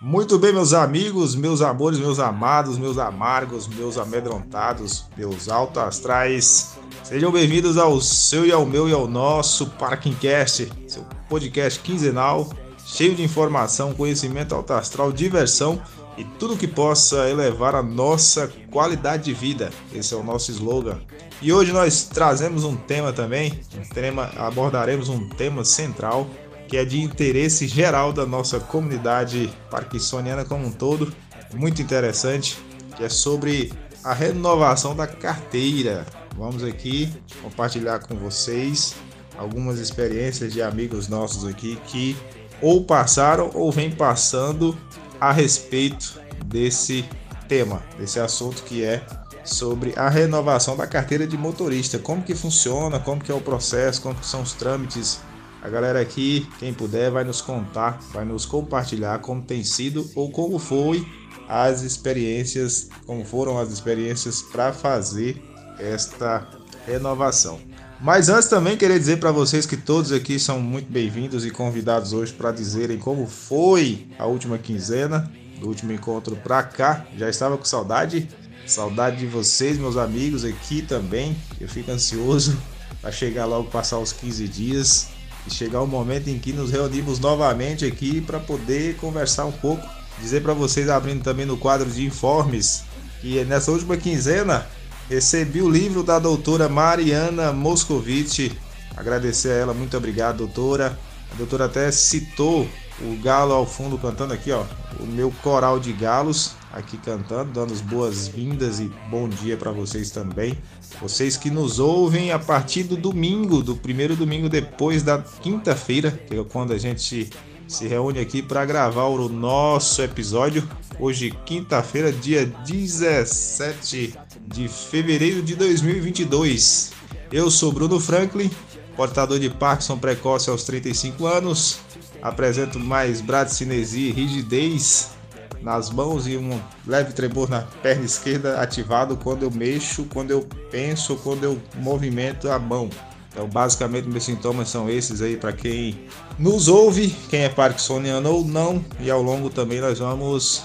Muito bem, meus amigos, meus amores, meus amados, meus amargos, meus amedrontados, meus alto astrais. Sejam bem-vindos ao seu e ao meu e ao nosso Parkingcast, seu podcast quinzenal, cheio de informação, conhecimento alto astral, diversão e tudo que possa elevar a nossa qualidade de vida. Esse é o nosso slogan. E hoje nós trazemos um tema também, um tema, abordaremos um tema central que é de interesse geral da nossa comunidade parkinsoniana como um todo, muito interessante, que é sobre a renovação da carteira. Vamos aqui compartilhar com vocês algumas experiências de amigos nossos aqui que ou passaram ou vêm passando a respeito desse tema, desse assunto que é sobre a renovação da carteira de motorista, como que funciona, como que é o processo, como que são os trâmites a galera aqui, quem puder, vai nos contar, vai nos compartilhar como tem sido ou como foi as experiências, como foram as experiências para fazer esta renovação. Mas antes também queria dizer para vocês que todos aqui são muito bem-vindos e convidados hoje para dizerem como foi a última quinzena, do último encontro para cá. Já estava com saudade, saudade de vocês, meus amigos aqui também. Eu fico ansioso para chegar logo passar os 15 dias e chegar o momento em que nos reunimos novamente aqui para poder conversar um pouco. Dizer para vocês, abrindo também no quadro de informes, que nessa última quinzena recebi o livro da doutora Mariana Moscovici. Agradecer a ela, muito obrigado, doutora. A doutora até citou o galo ao fundo cantando aqui, ó, o meu coral de galos aqui cantando, dando as boas-vindas e bom dia para vocês também. Vocês que nos ouvem a partir do domingo, do primeiro domingo depois da quinta-feira, que é quando a gente se reúne aqui para gravar o nosso episódio. Hoje, quinta-feira, dia 17 de fevereiro de 2022. Eu sou Bruno Franklin, portador de Parkinson precoce aos 35 anos. Apresento mais bradicinesia e rigidez nas mãos e um leve tremor na perna esquerda ativado quando eu mexo, quando eu penso, quando eu movimento a mão. Então, basicamente, meus sintomas são esses aí para quem nos ouve, quem é parkinsoniano ou não, e ao longo também nós vamos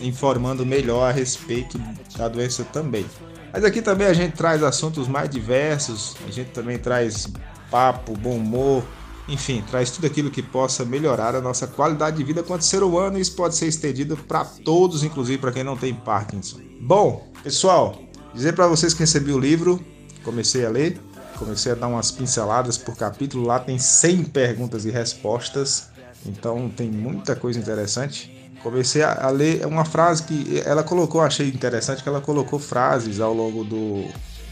informando melhor a respeito da doença também. Mas aqui também a gente traz assuntos mais diversos, a gente também traz papo, bom humor, enfim, traz tudo aquilo que possa melhorar a nossa qualidade de vida quanto ser humano e isso pode ser estendido para todos, inclusive para quem não tem Parkinson. Bom, pessoal, dizer para vocês que recebi o livro, comecei a ler, comecei a dar umas pinceladas por capítulo, lá tem 100 perguntas e respostas, então tem muita coisa interessante. Comecei a, ler uma frase que ela colocou, achei interessante que ela colocou frases ao longo do,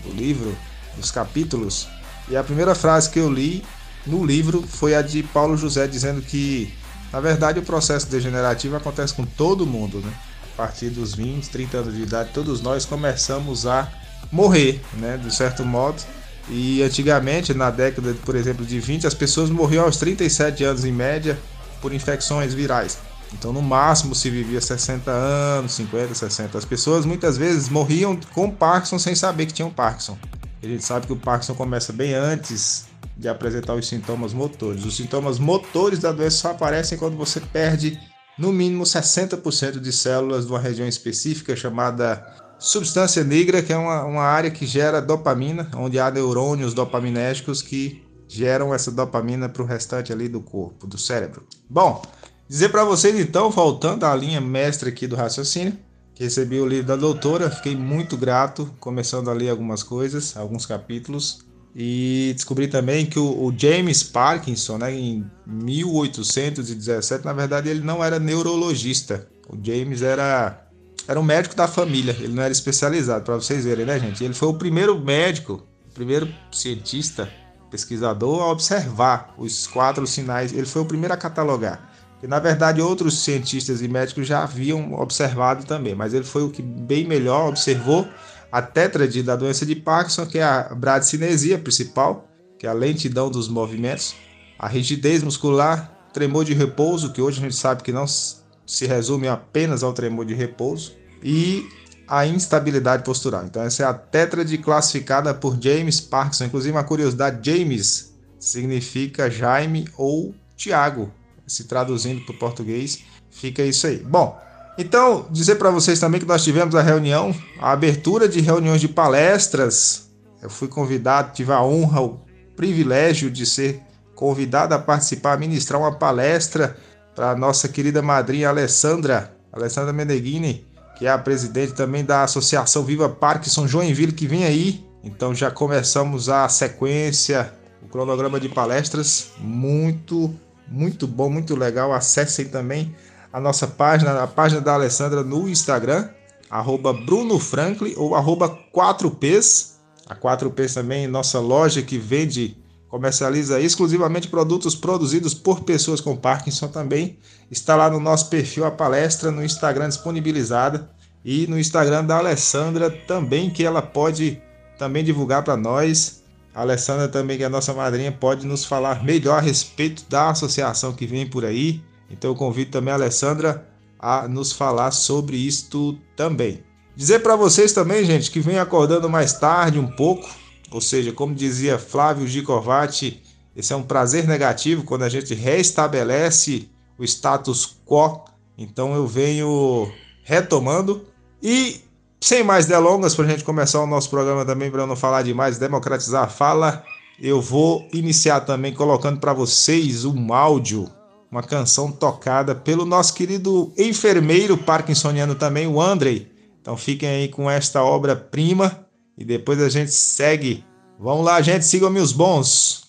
do livro, dos capítulos, e a primeira frase que eu li no livro foi a de Paulo José dizendo que, na verdade, o processo degenerativo acontece com todo mundo, né? A partir dos 20, 30 anos de idade, todos nós começamos a morrer, né? De certo modo. E antigamente, na década, por exemplo, de 20, as pessoas morriam aos 37 anos em média por infecções virais. Então, no máximo, se vivia 60 anos, 50, 60. As pessoas muitas vezes morriam com Parkinson sem saber que tinham Parkinson. A gente sabe que o Parkinson começa bem antes de apresentar os sintomas motores. Os sintomas motores da doença só aparecem quando você perde no mínimo 60% de células de uma região específica chamada substância negra, que é uma, uma área que gera dopamina, onde há neurônios dopaminérgicos que geram essa dopamina para o restante ali do corpo, do cérebro. Bom, dizer para vocês então, voltando à linha mestre aqui do raciocínio, que recebi o livro da doutora, fiquei muito grato, começando a ler algumas coisas, alguns capítulos, e descobri também que o, o, James Parkinson, né, em 1817, na verdade ele não era neurologista. O James era era um médico da família, ele não era especializado, para vocês verem, né, gente? Ele foi o primeiro médico, o primeiro cientista, pesquisador a observar os quatro sinais. Ele foi o primeiro a catalogar. E na verdade outros cientistas e médicos já haviam observado também, mas ele foi o que bem melhor observou a tétrade da doença de Parkinson, que é a bradicinesia principal, que é a lentidão dos movimentos, a rigidez muscular, tremor de repouso, que hoje a gente sabe que não se resume apenas ao tremor de repouso, e a instabilidade postural. Então essa é a tétrade classificada por James Parkinson. Inclusive uma curiosidade, James significa Jaime ou Tiago, se traduzindo para o português. fica isso aí. Bom, então dizer para vocês também que nós tivemos a reunião, a abertura de reuniões de palestras. Eu fui convidado, tive a honra, o privilégio de ser convidado a participar, a ministrar uma palestra para a nossa querida madrinha Alessandra, Alessandra Meneghini, que é a presidente também da Associação Viva Parkinson Joinville, que vem aí. Então já começamos a sequência, o cronograma de palestras, muito, muito bom, muito legal. Acessem também a nossa página, a página da Alessandra no Instagram, arroba Bruno Franklin ou arroba 4Ps. A 4Ps também, nossa loja que vende comercializa exclusivamente produtos produzidos por pessoas com Parkinson também. Está lá no nosso perfil a palestra no Instagram disponibilizada e no Instagram da Alessandra também que ela pode também divulgar para nós. A Alessandra também que é a nossa madrinha pode nos falar melhor a respeito da associação que vem por aí. Então eu convido também a Alessandra a nos falar sobre isto também. Dizer para vocês também, gente, que vem acordando mais tarde um pouco, ou seja, como dizia Flávio Gicovati, esse é um prazer negativo quando a gente restabelece o status quo. Então eu venho retomando e sem mais delongas, para a gente começar o nosso programa também, para não falar demais, democratizar a fala, eu vou iniciar também colocando para vocês um áudio, uma canção tocada pelo nosso querido enfermeiro parkinsoniano também, o Andrei. Então fiquem aí com esta obra-prima e depois a gente segue. Vamos lá, gente, sigam-me os bons.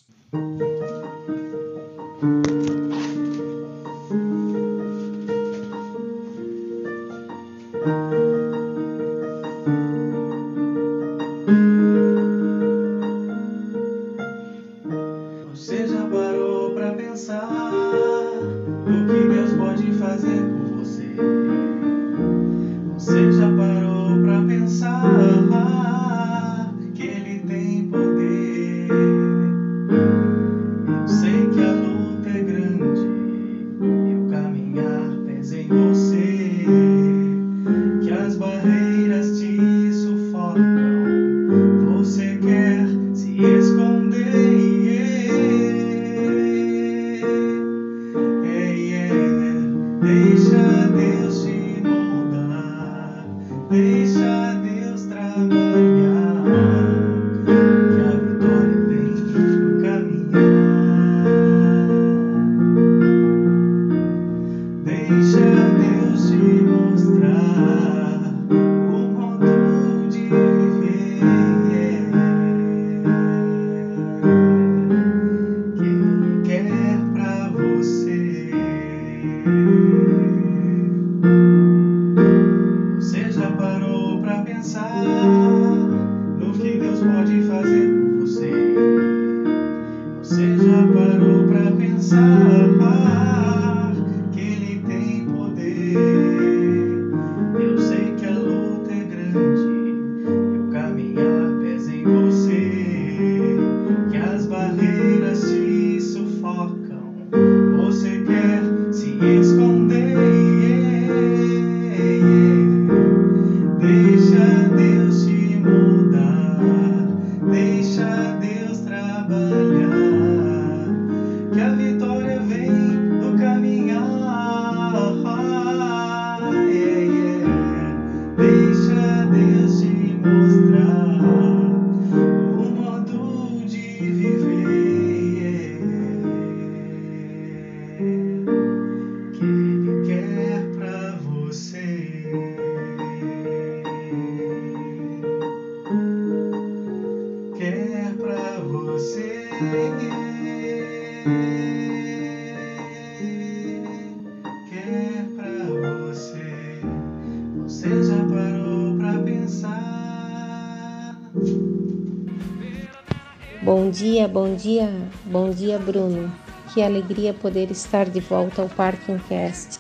Bom dia, bom dia, Bruno. Que alegria poder estar de volta ao Parkingcast.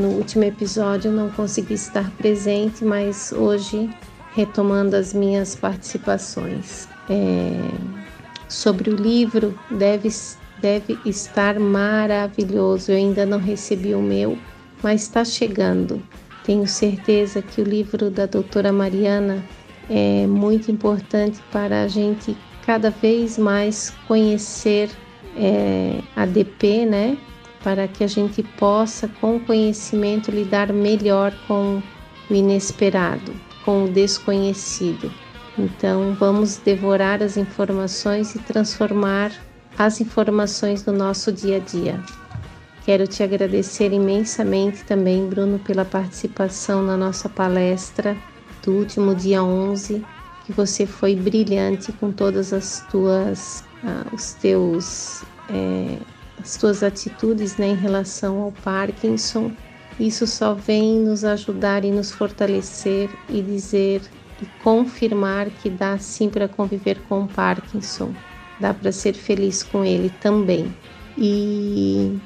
No último episódio não consegui estar presente, mas hoje retomando as minhas participações. É, sobre o livro, deve, deve estar maravilhoso. Eu ainda não recebi o meu, mas está chegando. Tenho certeza que o livro da doutora Mariana é muito importante para a gente cada vez mais conhecer é, a DP, né? para que a gente possa, com conhecimento, lidar melhor com o inesperado, com o desconhecido. Então, vamos devorar as informações e transformar as informações no nosso dia a dia. Quero te agradecer imensamente também, Bruno, pela participação na nossa palestra do último dia 11, que você foi brilhante com todas as tuas, ah, os teus, é, as tuas atitudes né, em relação ao Parkinson. Isso só vem nos ajudar e nos fortalecer e dizer e confirmar que dá sim para conviver com o Parkinson, dá para ser feliz com ele também. E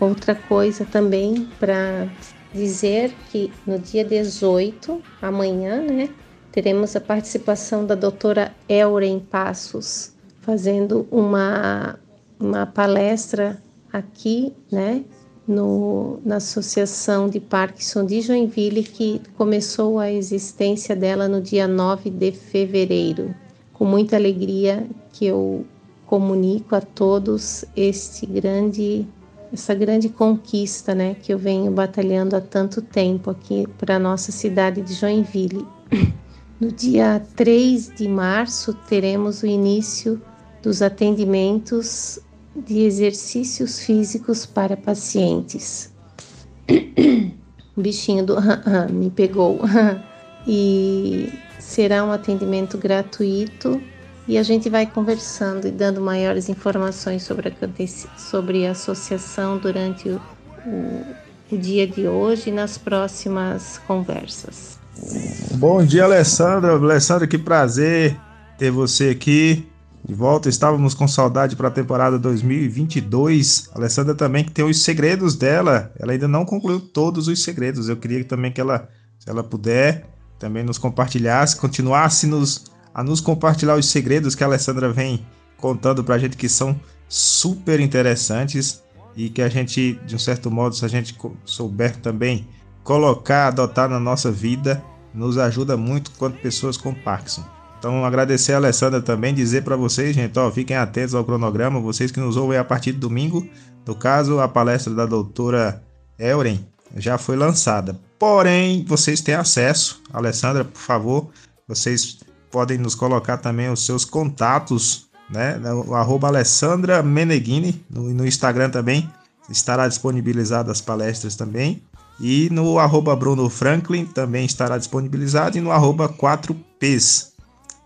Outra coisa também para dizer que no dia 18, amanhã, né, teremos a participação da doutora Elren Passos, fazendo uma, uma palestra aqui, né, no, na Associação de Parkinson de Joinville, que começou a existência dela no dia 9 de fevereiro. Com muita alegria que eu comunico a todos este grande essa grande conquista, né, que eu venho batalhando há tanto tempo aqui para a nossa cidade de Joinville. No dia 3 de março teremos o início dos atendimentos de exercícios físicos para pacientes. O bichinho do me pegou. e será um atendimento gratuito e a gente vai conversando e dando maiores informações sobre a, sobre a associação durante o, o, o dia de hoje e nas próximas conversas. Bom dia, Alessandra. Alessandra, que prazer ter você aqui. De volta, estávamos com saudade para a temporada 2022. A Alessandra também que tem os segredos dela. Ela ainda não concluiu todos os segredos. Eu queria também que ela, se ela puder, também nos compartilhasse, continuasse nos a nos compartilhar os segredos que a Alessandra vem contando para a gente que são super interessantes e que a gente, de um certo modo, se a gente souber também colocar, adotar na nossa vida, nos ajuda muito quanto pessoas com Parkinson. Então, agradecer a Alessandra também, dizer para vocês, gente, ó, fiquem atentos ao cronograma, vocês que nos ouvem a partir de domingo. No caso, a palestra da doutora Elren já foi lançada. Porém, vocês têm acesso, Alessandra, por favor, vocês podem nos colocar também os seus contatos, né? O arroba Alessandra Meneghini, no, no Instagram também estará disponibilizado as palestras também. E no arroba Bruno Franklin também estará disponibilizado e no arroba 4Ps.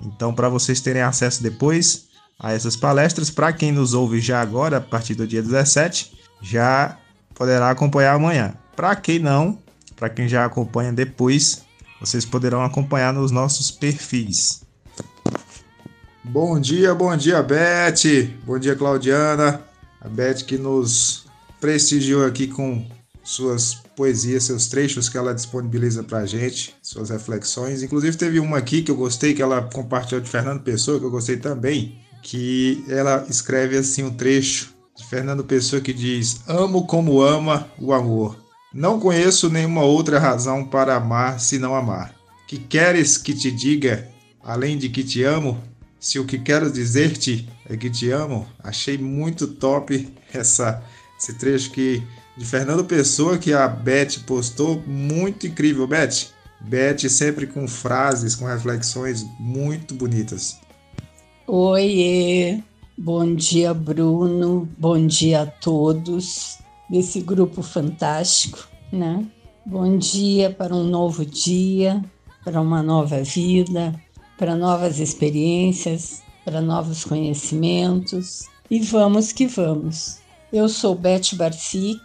Então, para vocês terem acesso depois a essas palestras, para quem nos ouve já agora, a partir do dia 17, já poderá acompanhar amanhã. Para quem não, para quem já acompanha depois, vocês poderão acompanhar nos nossos perfis. Bom dia, bom dia, Beth. Bom dia, Claudiana. A Beth que nos prestigiou aqui com suas poesias, seus trechos que ela disponibiliza pra gente, suas reflexões. Inclusive teve uma aqui que eu gostei, que ela compartilhou de Fernando Pessoa, que eu gostei também, que ela escreve assim um trecho de Fernando Pessoa que diz: Amo como ama o amor. Não conheço nenhuma outra razão para amar senão amar. Que queres que te diga, além de que te amo? Se o que quero dizer-te é que te amo, achei muito top essa, esse trecho que de Fernando Pessoa que a Beth postou, muito incrível, Beth. Beth sempre com frases, com reflexões muito bonitas. Oiê, bom dia Bruno, bom dia a todos desse grupo fantástico, né? Bom dia para um novo dia, para uma nova vida, para novas experiências, para novos conhecimentos e vamos que vamos. Eu sou Beth Barsic,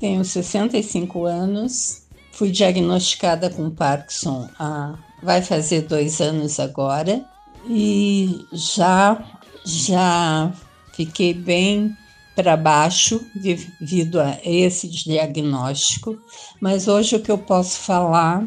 tenho 65 anos, fui diagnosticada com Parkinson há vai fazer dois anos agora e já já fiquei bem para baixo devido a esse diagnóstico, mas hoje o que eu posso falar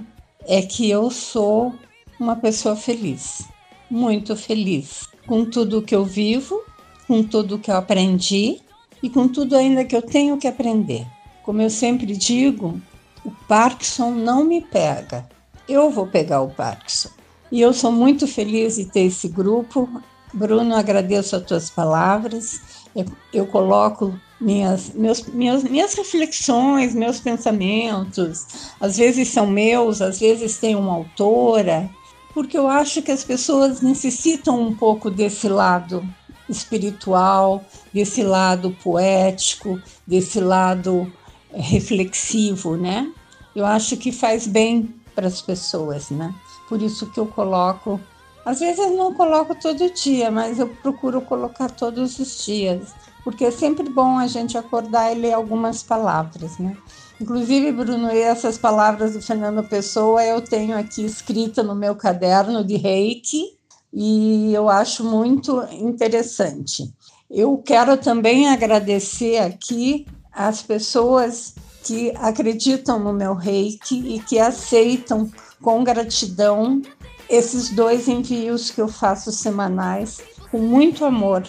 é que eu sou uma pessoa feliz, muito feliz com tudo que eu vivo, com tudo que eu aprendi e com tudo ainda que eu tenho que aprender. Como eu sempre digo, o Parkinson não me pega, eu vou pegar o Parkinson. E eu sou muito feliz de ter esse grupo. Bruno, agradeço as tuas palavras eu, eu coloco minhas, meus, minhas, minhas reflexões, meus pensamentos. Às vezes são meus, às vezes tem uma autora, porque eu acho que as pessoas necessitam um pouco desse lado espiritual, desse lado poético, desse lado eh, reflexivo, né? Eu acho que faz bem para as pessoas, né? Por isso que eu coloco, às vezes não coloco todo dia, mas eu procuro colocar todos os dias, porque é sempre bom a gente acordar e ler algumas palavras, né? Inclusive, Bruno, essas palavras do Fernando Pessoa eu tenho aqui escrita no meu caderno de reiki e eu acho muito interessante. Eu quero também agradecer aqui as pessoas que acreditam no meu reiki e que aceitam com gratidão esses dois envios que eu faço semanais com muito amor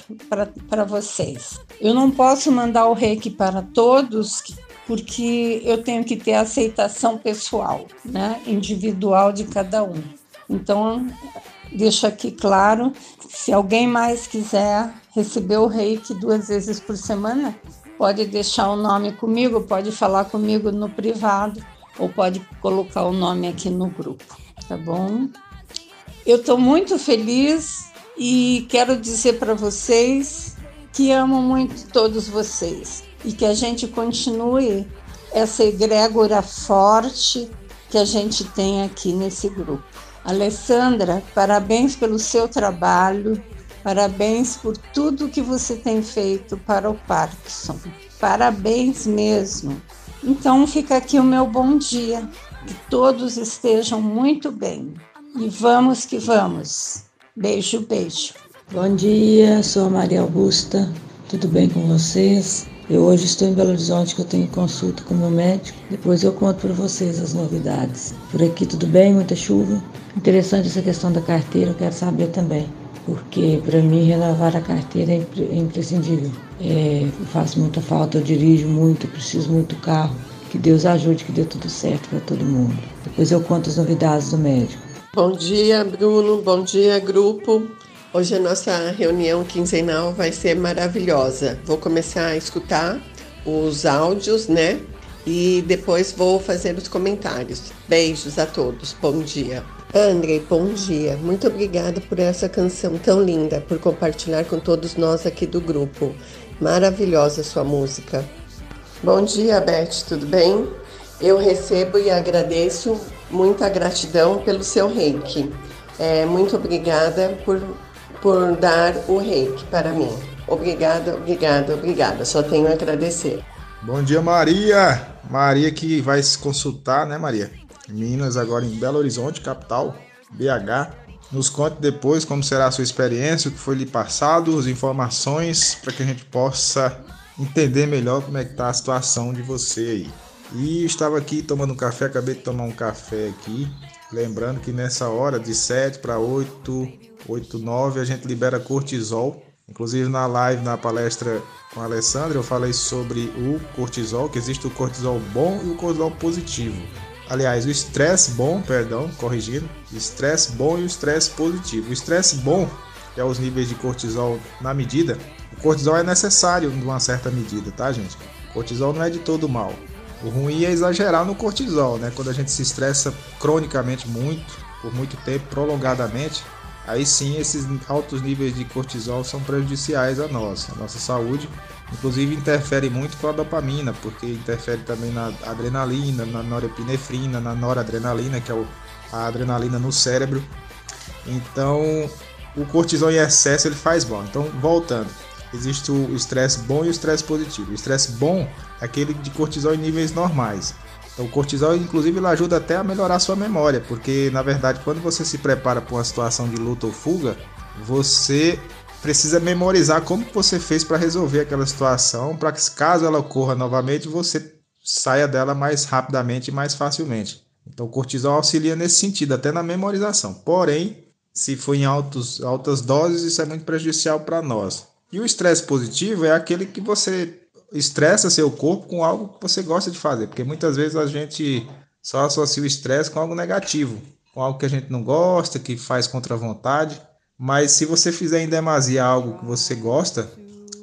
para vocês. Eu não posso mandar o reiki para todos porque eu tenho que ter aceitação pessoal, né, individual de cada um. Então, deixo aqui claro, se alguém mais quiser receber o reiki duas vezes por semana, pode deixar o nome comigo, pode falar comigo no privado ou pode colocar o nome aqui no grupo, tá bom? Eu estou muito feliz e quero dizer para vocês que amo muito todos vocês e que a gente continue essa egrégora forte que a gente tem aqui nesse grupo. Alessandra, parabéns pelo seu trabalho, parabéns por tudo que você tem feito para o Parkinson. Parabéns mesmo. Então fica aqui o meu bom dia. Que todos estejam muito bem. E vamos que vamos. Beijo, beijo. Bom dia, sou a Maria Augusta. Tudo bem com vocês? Eu hoje estou em Belo Horizonte, que eu tenho consulta com meu médico. Depois eu conto para vocês as novidades. Por aqui tudo bem? Muita chuva? Interessante essa questão da carteira, eu quero saber também. Porque para mim renovar a carteira é, é imprescindível. É, faço muita falta, eu dirijo muito, preciso muito carro. Que Deus ajude, que dê tudo certo para todo mundo. Depois eu conto as novidades do médico. Bom dia, Bruno. Bom dia, grupo. Hoje a nossa reunião quinzenal vai ser maravilhosa. Vou começar a escutar os áudios, né? E depois vou fazer os comentários. Beijos a todos. Bom dia. André, bom dia. Muito obrigada por essa canção tão linda, por compartilhar com todos nós aqui do grupo. Maravilhosa sua música. Bom dia, Beth, tudo bem? Eu recebo e agradeço muita gratidão pelo seu reiki. É, muito obrigada por por dar o reiki para mim. Obrigada, obrigada, obrigada. Só tenho a agradecer. Bom dia, Maria. Maria que vai se consultar, né, Maria? Minas, agora em Belo Horizonte, capital, BH. Nos conte depois como será a sua experiência, o que foi lhe passado, as informações, para que a gente possa entender melhor como é que tá a situação de você aí. E estava aqui tomando um café, acabei de tomar um café aqui. Lembrando que nessa hora de 7 para 8, 8, 9 a gente libera cortisol. Inclusive na live, na palestra com a Alessandra, eu falei sobre o cortisol, que existe o cortisol bom e o cortisol positivo. Aliás, o estresse bom, perdão, corrigindo, estresse bom e o estresse positivo. O estresse bom, que é os níveis de cortisol na medida, o cortisol é necessário em uma certa medida, tá, gente? O cortisol não é de todo mal. O ruim é exagerar no cortisol, né? Quando a gente se estressa cronicamente muito, por muito tempo, prolongadamente, aí sim esses altos níveis de cortisol são prejudiciais a nós, a nossa saúde. Inclusive interfere muito com a dopamina, porque interfere também na adrenalina, na norepinefrina, na noradrenalina, que é a adrenalina no cérebro. Então, o cortisol em excesso ele faz mal. Então, voltando, existe o estresse bom e o estresse positivo. O estresse bom é aquele de cortisol em níveis normais. Então, o cortisol, inclusive, ele ajuda até a melhorar a sua memória, porque na verdade, quando você se prepara para uma situação de luta ou fuga, você precisa memorizar como você fez para resolver aquela situação, para que caso ela ocorra novamente, você saia dela mais rapidamente e mais facilmente. Então, o cortisol auxilia nesse sentido, até na memorização. Porém, se for em altos, altas doses, isso é muito prejudicial para nós. E o estresse positivo é aquele que você estressa seu corpo com algo que você gosta de fazer, porque muitas vezes a gente só associa o estresse com algo negativo, com algo que a gente não gosta, que faz contra a vontade. Mas se você fizer em demasia algo que você gosta,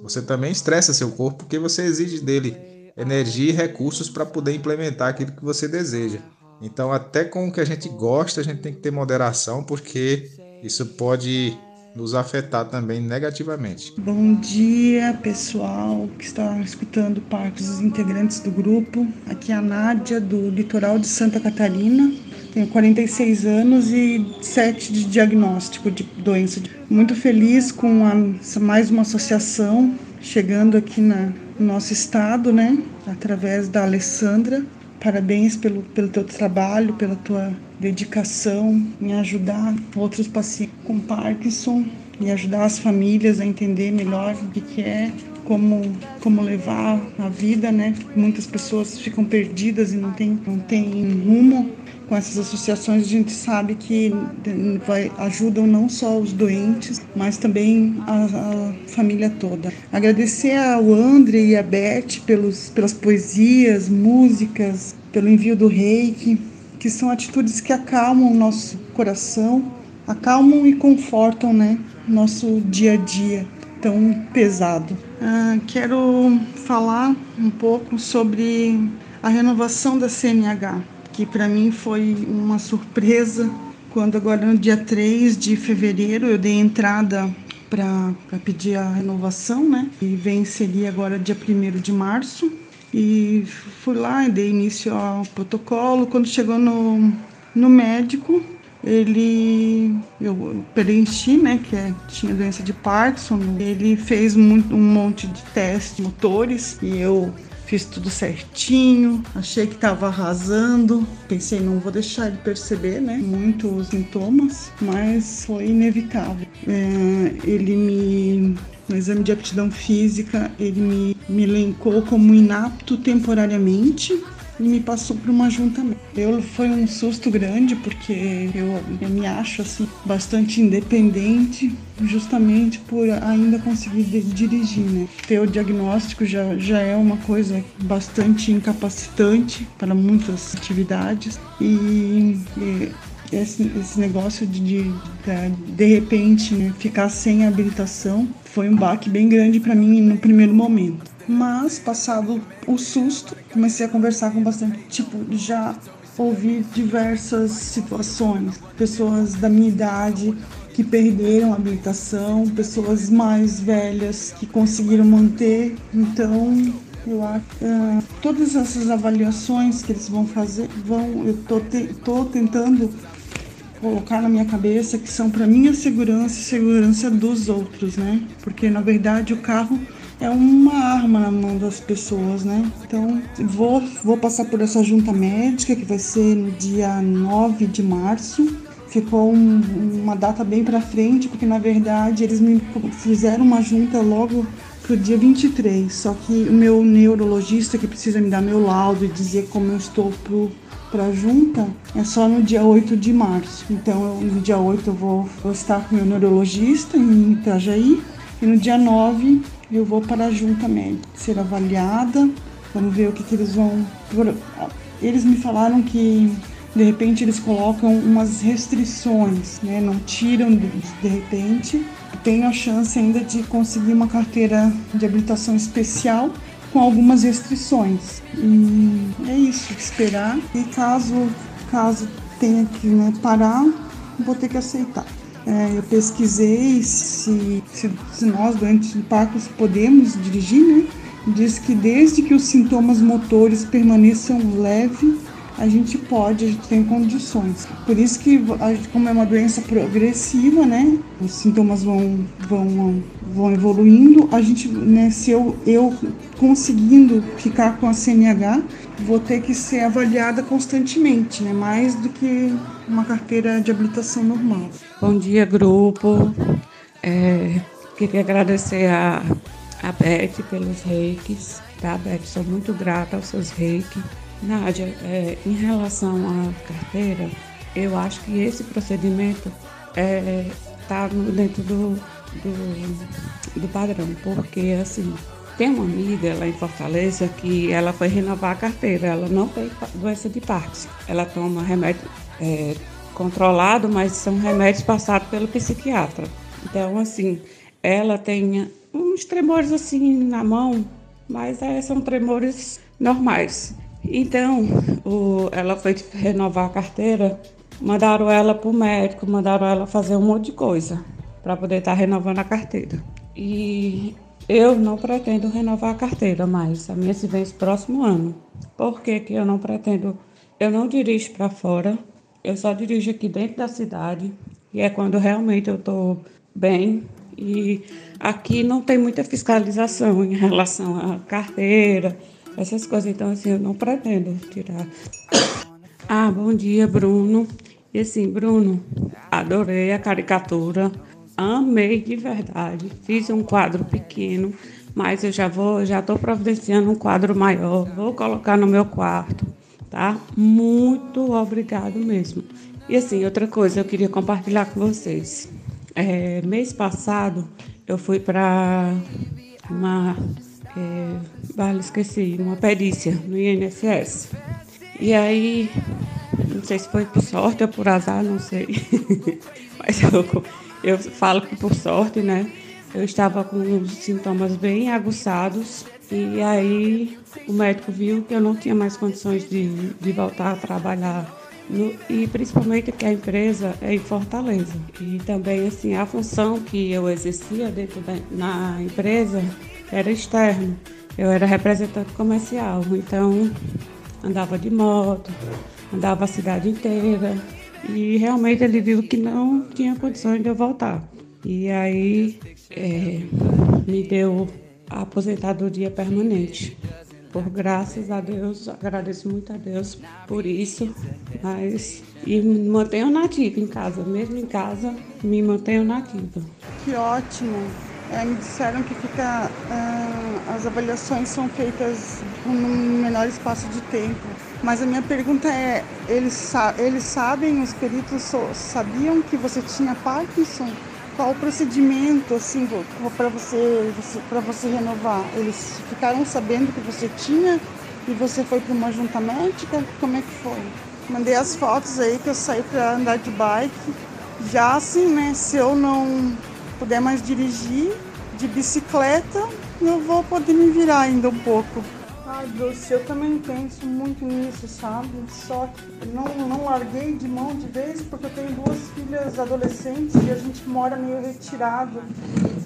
você também estressa seu corpo porque você exige dele energia e recursos para poder implementar aquilo que você deseja. Então, até com o que a gente gosta, a gente tem que ter moderação, porque isso pode nos afetar também negativamente. Bom dia, pessoal que está escutando partes dos integrantes do grupo. Aqui é a Nádia, do litoral de Santa Catarina. Tenho 46 anos e 7 de diagnóstico de doença. Muito feliz com a, mais uma associação chegando aqui na, no nosso estado, né? Através da Alessandra. Parabéns pelo, pelo teu trabalho, pela tua dedicação em ajudar outros pacientes com Parkinson e ajudar as famílias a entender melhor o que é, como, como levar a vida, né? Muitas pessoas ficam perdidas e não tem, não tem rumo. Com essas associações a gente sabe que vai, ajudam não só os doentes, mas também a, a família toda. Agradecer ao André e a Beth pelos, pelas poesias, músicas, pelo envio do reiki, que são atitudes que acalmam o nosso coração, acalmam e confortam né, nosso dia a dia tão pesado. Ah, quero falar um pouco sobre a renovação da CNH, que para mim foi uma surpresa quando agora no dia 3 de fevereiro eu dei entrada para pedir a renovação, né? E venceria agora dia 1 de março. E fui lá e dei início ao protocolo. Quando chegou no, no médico, ele eu preenchi, né, que é, tinha doença de Parkinson. Ele fez muito, um monte de testes motores e eu fiz tudo certinho. Achei que estava arrasando. Pensei, não vou deixar ele perceber, né, muitos sintomas, mas foi inevitável. É, ele me no exame de aptidão física, ele me, me elencou como inapto temporariamente e me passou para uma junta. Eu foi um susto grande porque eu, eu, me acho assim bastante independente, justamente por ainda conseguir dirigir, né? Ter o diagnóstico já, já é uma coisa bastante incapacitante para muitas atividades e, e esse, esse negócio de, de, de, de repente né, ficar sem habilitação foi um baque bem grande para mim no primeiro momento. Mas, passado o susto, comecei a conversar com bastante. Tipo, já ouvi diversas situações. Pessoas da minha idade que perderam a habilitação, pessoas mais velhas que conseguiram manter. Então, eu acho uh, todas essas avaliações que eles vão fazer, vão, eu tô, te, tô tentando colocar na minha cabeça que são para minha segurança e segurança dos outros, né? Porque na verdade o carro é uma arma na mão das pessoas, né? Então, vou, vou passar por essa junta médica que vai ser no dia 9 de março. Ficou um, uma data bem para frente, porque na verdade eles me fizeram uma junta logo pro dia 23. Só que o meu neurologista que precisa me dar meu laudo e dizer como eu estou pro para junta é só no dia 8 de março. Então, eu, no dia 8 eu vou, vou estar com meu neurologista em Itajaí e no dia 9 eu vou para a ser avaliada. Vamos ver o que, que eles vão. Eles me falaram que de repente eles colocam umas restrições, né? Não tiram de, de repente. Tenho a chance ainda de conseguir uma carteira de habilitação especial com algumas restrições. E é isso, esperar. E caso, caso tenha que né, parar, vou ter que aceitar. É, eu pesquisei se, se, se nós, doentes Parkinson, podemos dirigir, né? Diz que desde que os sintomas motores permaneçam leves, a gente pode, a gente tem condições. Por isso que, como é uma doença progressiva, né, os sintomas vão, vão, vão evoluindo, a gente, né, se eu, eu conseguindo ficar com a CNH, vou ter que ser avaliada constantemente, né, mais do que uma carteira de habilitação normal. Bom dia, grupo. É, queria agradecer a, a Beth pelos reikis, tá, Beth? Sou muito grata aos seus reikis Nádia, é, em relação à carteira, eu acho que esse procedimento está é, tá dentro do, do, do, padrão, porque assim, tem uma amiga lá em Fortaleza que ela foi renovar a carteira, ela não tem doença de Parkinson, ela toma remédio é, controlado, mas são remédios passados pelo psiquiatra. Então, assim, ela tem uns tremores assim na mão, mas é, são tremores normais. Então, o, ela foi renovar a carteira, mandaram ela para o médico, mandaram ela fazer um monte de coisa para poder estar tá renovando a carteira. E eu não pretendo renovar a carteira mais, a minha se vence próximo ano. Por que, que eu não pretendo? Eu não dirijo para fora, eu só dirijo aqui dentro da cidade, e é quando realmente eu estou bem. E aqui não tem muita fiscalização em relação à carteira, essas coisas. Então, assim, eu não pretendo tirar. Ah, bom dia, Bruno. E assim, Bruno, adorei a caricatura, amei de verdade. Fiz um quadro pequeno, mas eu já vou, já estou providenciando um quadro maior. Vou colocar no meu quarto, tá? Muito obrigado mesmo. E assim, outra coisa eu queria compartilhar com vocês. É, mês passado eu fui para uma é, vale, esqueci, uma perícia no INSS. E aí, não sei se foi por sorte ou por azar, não sei. Mas eu, eu falo que por sorte, né? Eu estava com sintomas bem aguçados e aí o médico viu que eu não tinha mais condições de, de voltar a trabalhar no, e principalmente que a empresa é em Fortaleza. E também assim a função que eu exercia dentro da na empresa era externo. Eu era representante comercial, então andava de moto, andava a cidade inteira. E realmente ele viu que não tinha condições de eu voltar. E aí é, me deu a aposentadoria permanente. Por graças a Deus, agradeço muito a Deus por isso, mas e mantenho nativa em casa, mesmo em casa, me mantenho nativa. Que ótimo! É, me disseram que fica, uh, as avaliações são feitas num menor espaço de tempo. Mas a minha pergunta é, eles, eles sabem, os peritos sabiam que você tinha Parkinson? Qual o procedimento assim para você, você para você renovar? Eles ficaram sabendo que você tinha e você foi para uma junta médica? Como é que foi? Mandei as fotos aí que eu saí para andar de bike. Já assim, né? Se eu não puder mais dirigir de bicicleta, eu vou poder me virar ainda um pouco. Ai, Bruce, eu também penso muito nisso, sabe? Só que não, não larguei de mão de vez porque eu tenho duas filhas adolescentes e a gente mora meio retirado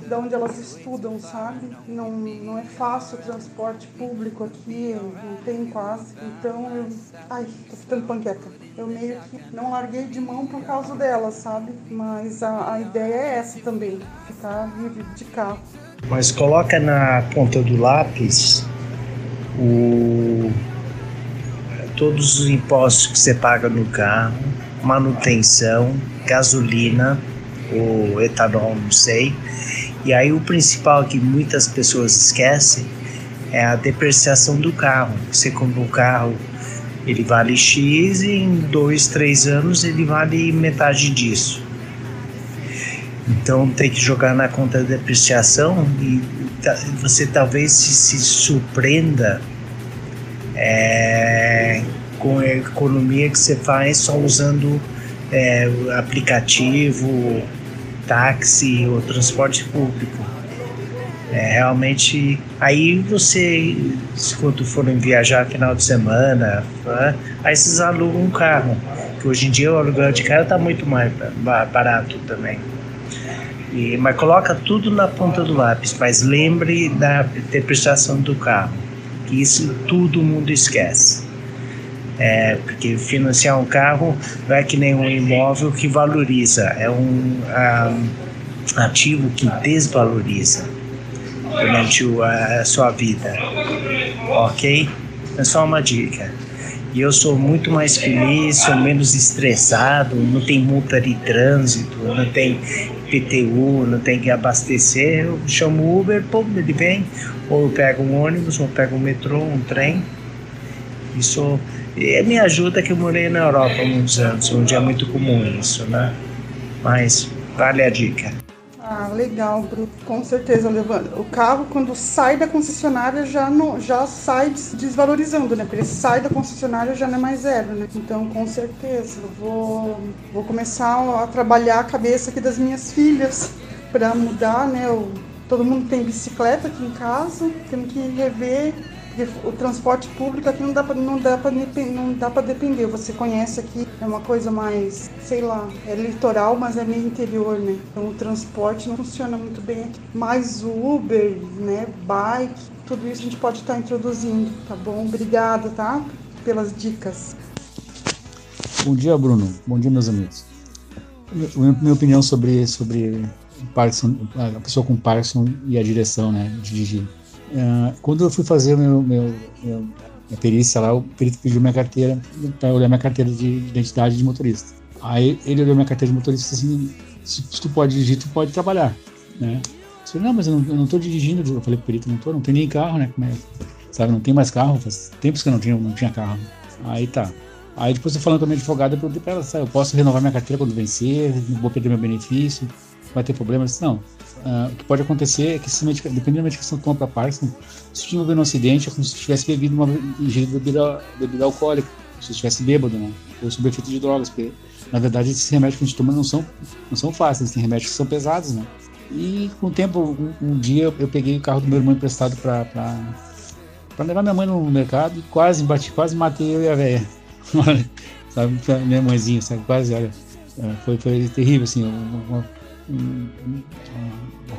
de onde elas estudam, sabe? Não, não é fácil o transporte público aqui, não tem quase. Então eu. Ai, tô ficando panqueca. Eu meio que não larguei de mão por causa delas, sabe? Mas a, a ideia é essa também, ficar livre de carro. Mas coloca na ponta do lápis o, todos os impostos que você paga no carro, manutenção, gasolina, o etanol, não sei. E aí o principal que muitas pessoas esquecem é a depreciação do carro. Você compra um carro, ele vale X e em dois, três anos ele vale metade disso. Então tem que jogar na conta da depreciação e você talvez se, se surpreenda é, com a economia que você faz só usando é, aplicativo, táxi ou transporte público. É, realmente, aí você, quando forem viajar final de semana, né, aí vocês alugam um carro, que hoje em dia o aluguel de carro está muito mais barato também. E, mas coloca tudo na ponta do lápis, mas lembre da depreciação do carro, que isso todo mundo esquece. É, porque financiar um carro não é que nem um imóvel que valoriza, é um, um ativo que desvaloriza durante a sua vida, ok? É só uma dica. E eu sou muito mais feliz, sou menos estressado, não tem multa de trânsito, não tem PTU, não tem que abastecer, eu chamo o Uber, pô, ele vem, ou eu pego um ônibus, ou eu pego um metrô, um trem. Isso e me ajuda que eu morei na Europa há muitos anos, onde é muito comum isso, né? Mas vale a dica. Ah, legal, Bruno. Com certeza, levando. O carro, quando sai da concessionária, já, não, já sai desvalorizando, né? Porque ele sai da concessionária já não é mais zero, né? Então, com certeza, eu vou, vou começar a trabalhar a cabeça aqui das minhas filhas para mudar, né? O, todo mundo tem bicicleta aqui em casa, temos que rever o transporte público aqui não dá para não dá para não dá para depender. Você conhece aqui é uma coisa mais, sei lá, é litoral, mas é meio interior, né? Então o transporte não funciona muito bem aqui. Mais Uber, né, bike, tudo isso a gente pode estar introduzindo, tá bom? Obrigada, tá? Pelas dicas. Bom dia, Bruno. Bom dia, meus amigos. Minha opinião sobre sobre Parkinson, a pessoa com Parkinson e a direção, né, de dirigir. Uh, quando eu fui fazer meu, meu, meu, minha perícia lá, o perito pediu minha carteira para olhar minha carteira de identidade de motorista. Aí ele olhou minha carteira de motorista assim, se, se tu pode dirigir, tu pode trabalhar, né? Eu falei, não, mas eu não, tô dirigindo. Eu falei pro perito, não tô, não tem nem carro, né? Como é, sabe, não tem mais carro, faz tempos que eu não tinha, não tinha carro. Aí tá. Aí depois eu falando com a minha advogada, eu perguntei pra ela, sabe, eu posso renovar minha carteira quando vencer, não vou perder meu benefício, vai ter problema? disse, não, Uh, o que pode acontecer é que, se medica, dependendo da medicação que toma para Parkinson, se tiver um acidente, é como se tivesse bebido uma bebida, bebida alcoólica, se estivesse bêbado, né? ou sob efeito de drogas, porque na verdade esses remédios que a gente toma não são, não são fáceis, tem remédios que são pesados, né? E com o tempo, um, um dia eu peguei o carro do meu irmão emprestado para para levar minha mãe no mercado e quase bati, quase matei eu e a velha. sabe, minha mãezinha, sabe, quase, olha, é, foi, foi terrível, assim, uma, uma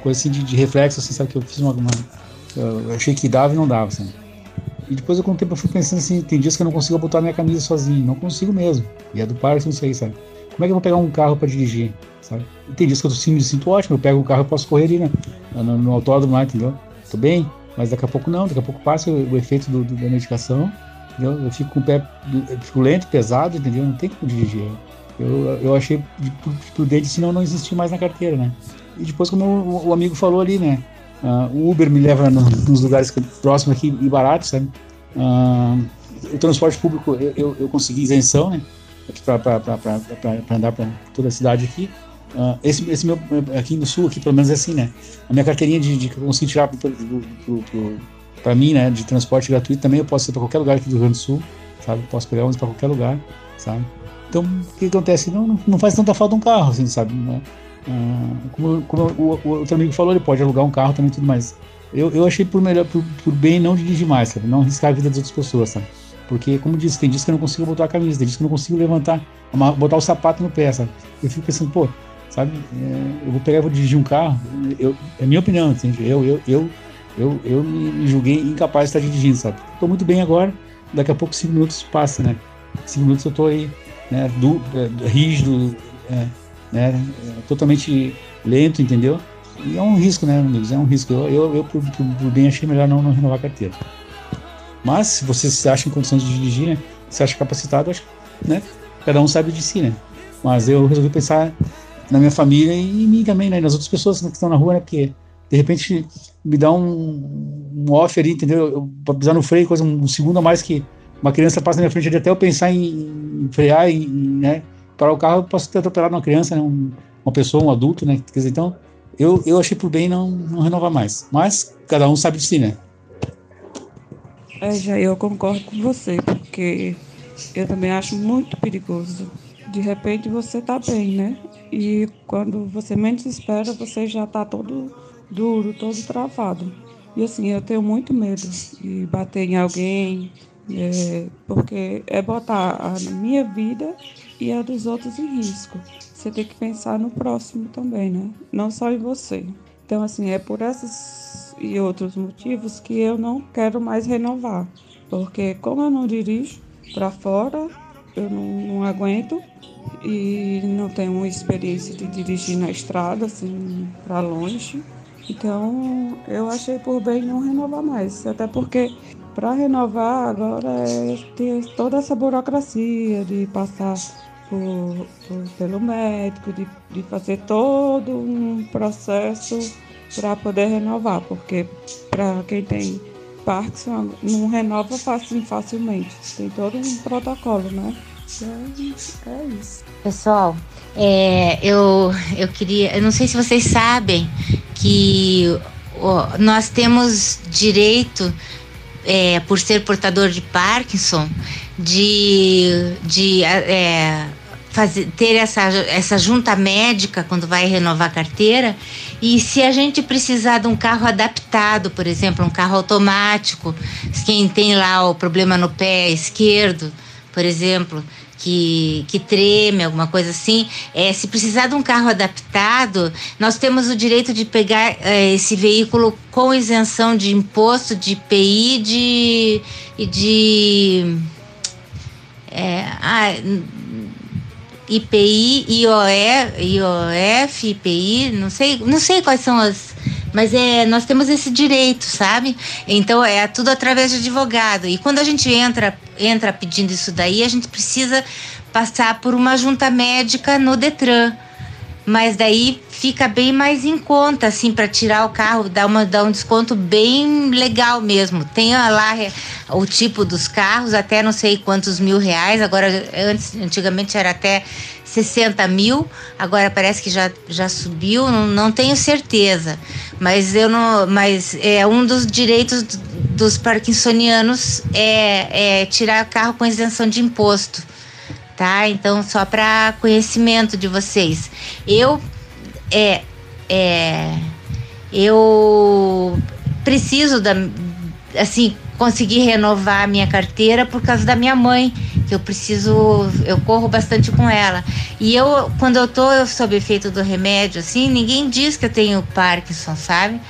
coisa assim de, de, reflexo, assim, sabe? Que eu fiz uma. uma eu achei que dava e não dava, assim. E depois eu com o tempo eu fui pensando assim, tem dias que eu não consigo botar minha camisa sozinho, não consigo mesmo. E é do Parkinson isso aí, sabe? Como é que eu vou pegar um carro para dirigir, sabe? E tem dias que eu me sinto ótimo, eu pego o carro e posso correr ali, né? No, no autódromo lá, entendeu? Tô bem, mas daqui a pouco não, daqui a pouco passa o, o efeito do, do, da medicação, entendeu? Eu fico com o pé, fico lento, pesado, entendeu? Não tem como dirigir. Eu, eu achei prudente, senão não existir mais na carteira, né? E depois, como o, o amigo falou ali, né? Uh, o Uber me leva no, nos lugares próximos aqui e baratos, sabe? Uh, o transporte público, eu, eu, eu consegui isenção, né? Para andar para toda a cidade aqui. Uh, esse, esse meu, aqui no sul, aqui pelo menos é assim, né? A minha carteirinha de, de que eu consegui tirar para mim, né? De transporte gratuito também, eu posso ir para qualquer lugar aqui do Rio Grande do Sul, sabe? Posso pegar ônibus para qualquer lugar, sabe? Então, o que acontece? Não, não faz tanta falta um carro, assim, sabe? Né? Ah, como, como o, o, outro amigo falou, ele pode alugar um carro também tudo mais. Eu, eu achei por melhor, por, por, bem não dirigir mais, sabe? Não arriscar a vida das outras pessoas, sabe? Porque, como disse, tem dias que eu não consigo botar a camisa, tem dias que eu não consigo levantar, botar o sapato no pé, sabe? Eu fico pensando, pô, sabe? É, eu vou pegar e vou dirigir um carro. Eu, é minha opinião, entende? Eu, eu, eu, eu, eu me julguei incapaz de estar dirigindo, sabe? Estou muito bem agora, daqui a pouco cinco minutos passa, né? Cinco minutos eu estou aí né, do, é, rígido, é, né, totalmente lento, entendeu? E é um risco, né, amigos? É um risco. Eu, eu, eu por, por, por, bem, achei melhor não, não, renovar a carteira. Mas, se você se acha em condições de dirigir, né, se acha capacitado, acho, né, cada um sabe de si, né? Mas eu resolvi pensar na minha família e em mim também, né, nas outras pessoas que estão na rua, né, porque de repente me dá um, um off ali, entendeu? Eu, pra pisar no freio, coisa um segundo a mais que uma criança passa na minha frente até eu pensar em, em frear e né, parar o carro, eu posso ter atropelado uma criança, né, um, uma pessoa, um adulto, né? Quer dizer, então, eu, eu achei por bem não, não renovar mais. Mas cada um sabe de si, né? É, já eu concordo com você, porque eu também acho muito perigoso. De repente você tá bem, né? E quando você menos espera, você já tá todo duro, todo travado. E assim, eu tenho muito medo de bater em alguém, é, porque é botar a minha vida e a dos outros em risco. Você tem que pensar no próximo também, né? Não só em você. Então, assim, é por esses e outros motivos que eu não quero mais renovar. Porque como eu não dirijo para fora, eu não, não aguento e não tenho experiência de dirigir na estrada, assim, para longe. Então, eu achei por bem não renovar mais. Até porque para renovar agora é ter toda essa burocracia de passar por, por, pelo médico, de, de fazer todo um processo para poder renovar, porque para quem tem Parkinson não renova fácil, facilmente. Tem todo um protocolo, né? É, é isso. Pessoal, é, eu, eu queria. Eu não sei se vocês sabem que nós temos direito é, por ser portador de Parkinson, de, de é, fazer, ter essa, essa junta médica quando vai renovar a carteira. E se a gente precisar de um carro adaptado, por exemplo, um carro automático, quem tem lá o problema no pé esquerdo, por exemplo, que, que treme, alguma coisa assim, é, se precisar de um carro adaptado, nós temos o direito de pegar é, esse veículo com isenção de imposto, de IPI de, e de. É, ah, IPI, IOE, IOF, IPI, não sei, não sei quais são as. Mas é, nós temos esse direito, sabe? Então é tudo através de advogado. E quando a gente entra, entra pedindo isso daí, a gente precisa passar por uma junta médica no Detran mas daí fica bem mais em conta, assim, para tirar o carro, dá, uma, dá um desconto bem legal mesmo. Tem lá o tipo dos carros, até não sei quantos mil reais, agora antes, antigamente era até 60 mil, agora parece que já, já subiu, não, não tenho certeza. Mas eu não. Mas é um dos direitos dos parkinsonianos é, é tirar carro com isenção de imposto tá? Então, só para conhecimento de vocês. Eu é, é eu preciso da assim conseguir renovar a minha carteira por causa da minha mãe, que eu preciso, eu corro bastante com ela. E eu quando eu tô sob efeito do remédio assim, ninguém diz que eu tenho Parkinson, sabe?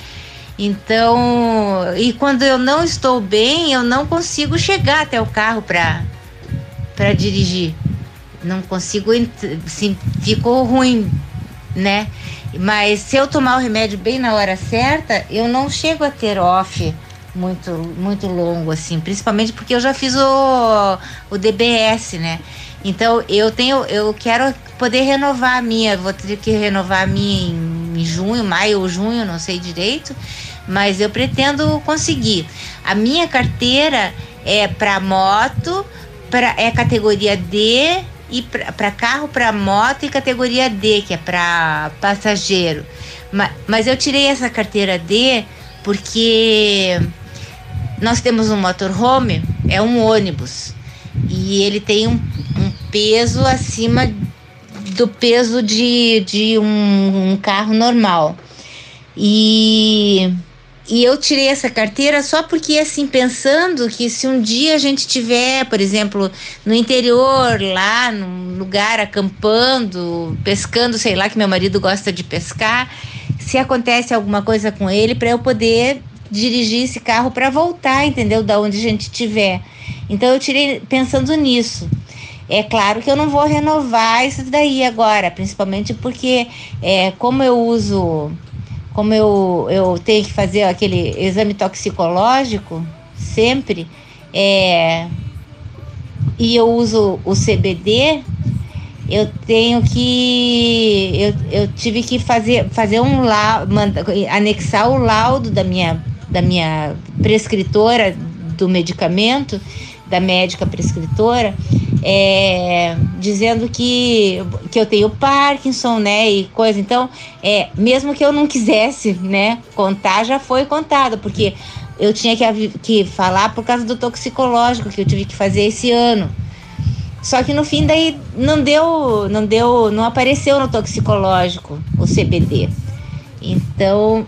Então, e quando eu não estou bem, eu não consigo chegar até o carro para para dirigir não consigo, assim, ficou ruim, né? Mas se eu tomar o remédio bem na hora certa, eu não chego a ter off muito, muito longo, assim, principalmente porque eu já fiz o, o DBS, né? Então eu tenho, eu quero poder renovar a minha, vou ter que renovar a minha em, em junho, maio ou junho, não sei direito, mas eu pretendo conseguir. A minha carteira é para moto, pra, é categoria D e para carro, para moto e categoria D, que é para passageiro. Mas, mas eu tirei essa carteira D porque nós temos um motorhome, é um ônibus, e ele tem um, um peso acima do peso de, de um, um carro normal. E e eu tirei essa carteira só porque, assim, pensando que se um dia a gente tiver, por exemplo, no interior, lá, num lugar acampando, pescando, sei lá, que meu marido gosta de pescar, se acontece alguma coisa com ele, para eu poder dirigir esse carro para voltar, entendeu? Da onde a gente estiver. Então eu tirei pensando nisso. É claro que eu não vou renovar isso daí agora, principalmente porque, é, como eu uso como eu, eu tenho que fazer aquele exame toxicológico sempre, é, e eu uso o CBD, eu tenho que. Eu, eu tive que fazer, fazer um laudo, anexar o laudo da minha, da minha prescritora do medicamento, da médica prescritora, é, dizendo que, que eu tenho Parkinson, né, e coisa. Então, é, mesmo que eu não quisesse, né, contar, já foi contado, porque eu tinha que, que falar por causa do toxicológico que eu tive que fazer esse ano. Só que no fim daí não deu, não deu, não apareceu no toxicológico o CBD. Então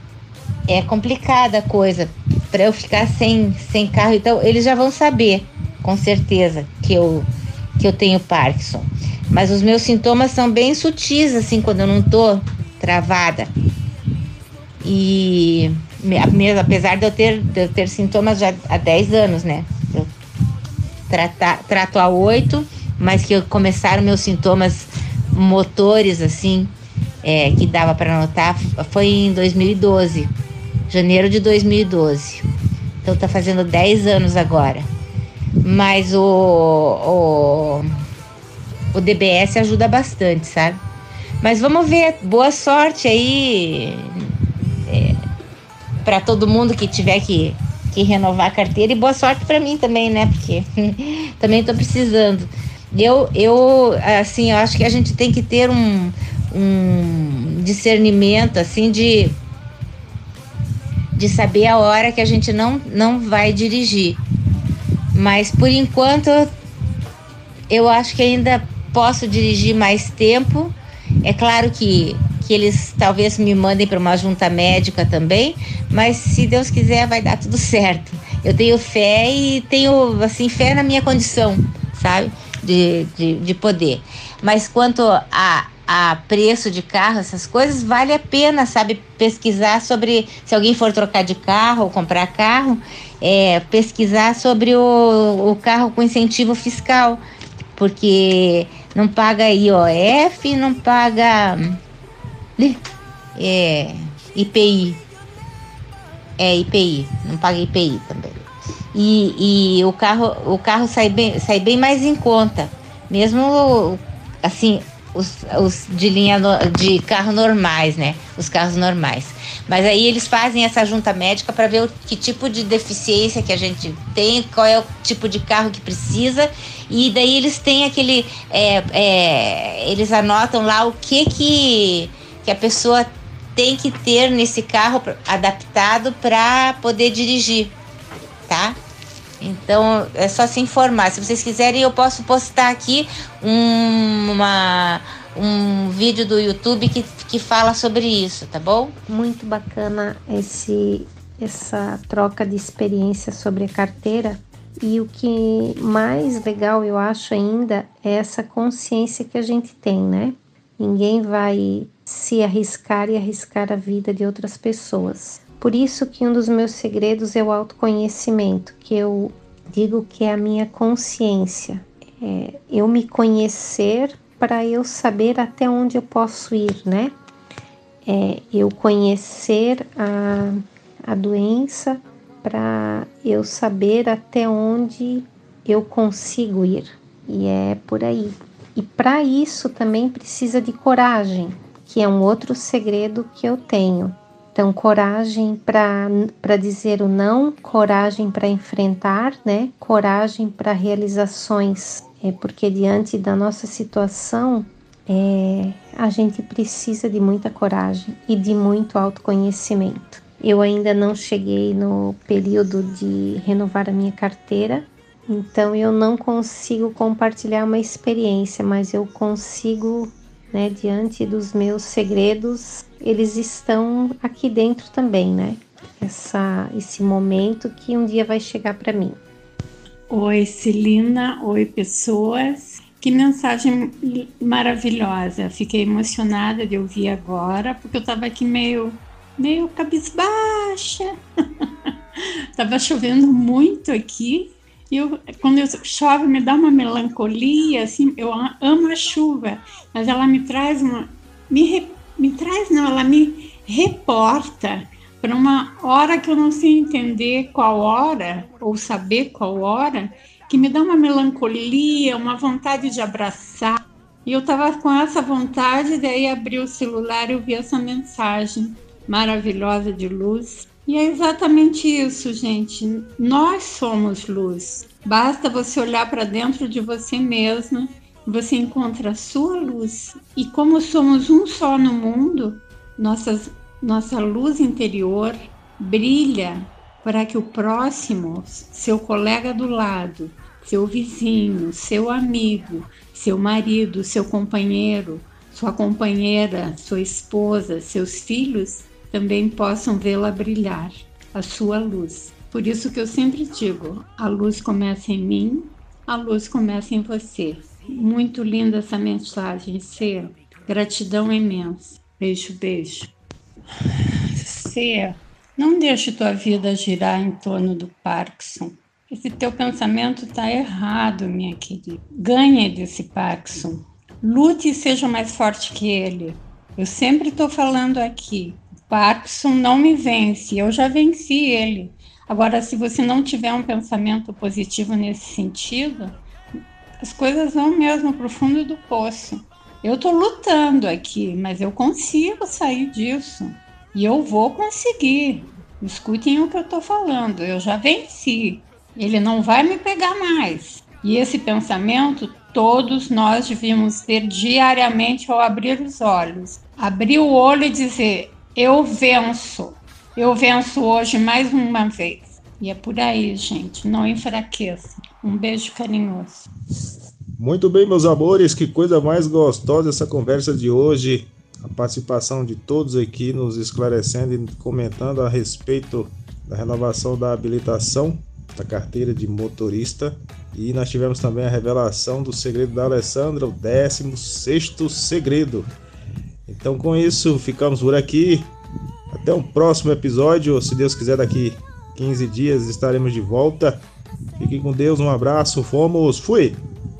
é complicada a coisa para eu ficar sem, sem carro. Então eles já vão saber, com certeza, que eu que eu tenho Parkinson. Mas os meus sintomas são bem sutis, assim, quando eu não tô travada. E mesmo, apesar de eu, ter, de eu ter sintomas já há 10 anos, né? Eu trata, trato há 8, mas que começaram meus sintomas motores, assim, é, que dava para notar, foi em 2012, janeiro de 2012. Então tá fazendo 10 anos agora. Mas o, o, o DBS ajuda bastante, sabe? Mas vamos ver, boa sorte aí é, para todo mundo que tiver que, que renovar a carteira e boa sorte para mim também, né? Porque também estou precisando. Eu, eu, assim, eu acho que a gente tem que ter um, um discernimento, assim, de, de saber a hora que a gente não, não vai dirigir. Mas por enquanto eu acho que ainda posso dirigir mais tempo. É claro que, que eles talvez me mandem para uma junta médica também, mas se Deus quiser vai dar tudo certo. Eu tenho fé e tenho assim fé na minha condição, sabe? De, de, de poder. Mas quanto a, a preço de carro, essas coisas, vale a pena, sabe, pesquisar sobre, se alguém for trocar de carro ou comprar carro, é, pesquisar sobre o, o carro com incentivo fiscal, porque não paga IOF, não paga é, IPI. É IPI, não paga IPI também. E, e o carro, o carro sai bem, sai bem mais em conta. Mesmo assim, os, os de linha no, de carro normais, né? Os carros normais. Mas aí eles fazem essa junta médica para ver o, que tipo de deficiência que a gente tem, qual é o tipo de carro que precisa, e daí eles têm aquele. É, é, eles anotam lá o que, que, que a pessoa tem que ter nesse carro adaptado para poder dirigir, tá? Então é só se informar. Se vocês quiserem, eu posso postar aqui um, uma, um vídeo do YouTube que, que fala sobre isso, tá bom? Muito bacana esse, essa troca de experiência sobre a carteira. E o que mais legal eu acho ainda é essa consciência que a gente tem, né? Ninguém vai se arriscar e arriscar a vida de outras pessoas. Por isso que um dos meus segredos é o autoconhecimento, que eu digo que é a minha consciência. É eu me conhecer para eu saber até onde eu posso ir, né? É eu conhecer a, a doença para eu saber até onde eu consigo ir. E é por aí. E para isso também precisa de coragem, que é um outro segredo que eu tenho. Então, coragem para dizer o não, coragem para enfrentar, né? Coragem para realizações, é porque diante da nossa situação, é, a gente precisa de muita coragem e de muito autoconhecimento. Eu ainda não cheguei no período de renovar a minha carteira, então eu não consigo compartilhar uma experiência, mas eu consigo, né, diante dos meus segredos, eles estão aqui dentro também, né? Essa, esse momento que um dia vai chegar para mim. Oi, Celina. Oi, pessoas. Que mensagem maravilhosa. Fiquei emocionada de ouvir agora, porque eu estava aqui meio, meio cabisbaixa. tava chovendo muito aqui. E eu, quando eu, chove, me dá uma melancolia, assim, eu amo a chuva, mas ela me traz uma. me, me traz, não, ela me reporta para uma hora que eu não sei entender qual hora, ou saber qual hora, que me dá uma melancolia, uma vontade de abraçar. E eu estava com essa vontade, daí abri o celular e eu vi essa mensagem maravilhosa de luz. E é exatamente isso, gente. Nós somos luz. Basta você olhar para dentro de você mesmo você encontra a sua luz. E como somos um só no mundo, nossas, nossa luz interior brilha para que o próximo, seu colega do lado, seu vizinho, seu amigo, seu marido, seu companheiro, sua companheira, sua esposa, seus filhos também possam vê-la brilhar, a sua luz. Por isso que eu sempre digo: a luz começa em mim, a luz começa em você. Muito linda essa mensagem, Cê. Gratidão imensa. Beijo, beijo. Cê, não deixe tua vida girar em torno do Parkinson. Esse teu pensamento está errado, minha querida. Ganhe desse Parkinson. Lute e seja mais forte que ele. Eu sempre estou falando aqui. Parkinson não me vence, eu já venci ele. Agora, se você não tiver um pensamento positivo nesse sentido, as coisas vão mesmo para o fundo do poço. Eu estou lutando aqui, mas eu consigo sair disso. E eu vou conseguir. Escutem o que eu estou falando. Eu já venci. Ele não vai me pegar mais. E esse pensamento todos nós devíamos ter diariamente ao abrir os olhos. Abrir o olho e dizer: Eu venço. Eu venço hoje mais uma vez. E é por aí, gente. Não enfraqueça. Um beijo carinhoso. Muito bem, meus amores, que coisa mais gostosa essa conversa de hoje. A participação de todos aqui nos esclarecendo e comentando a respeito da renovação da habilitação da carteira de motorista. E nós tivemos também a revelação do segredo da Alessandra, o 16 segredo. Então, com isso, ficamos por aqui. Até um próximo episódio. Se Deus quiser, daqui 15 dias estaremos de volta. Fiquem com Deus, um abraço, fomos, fui!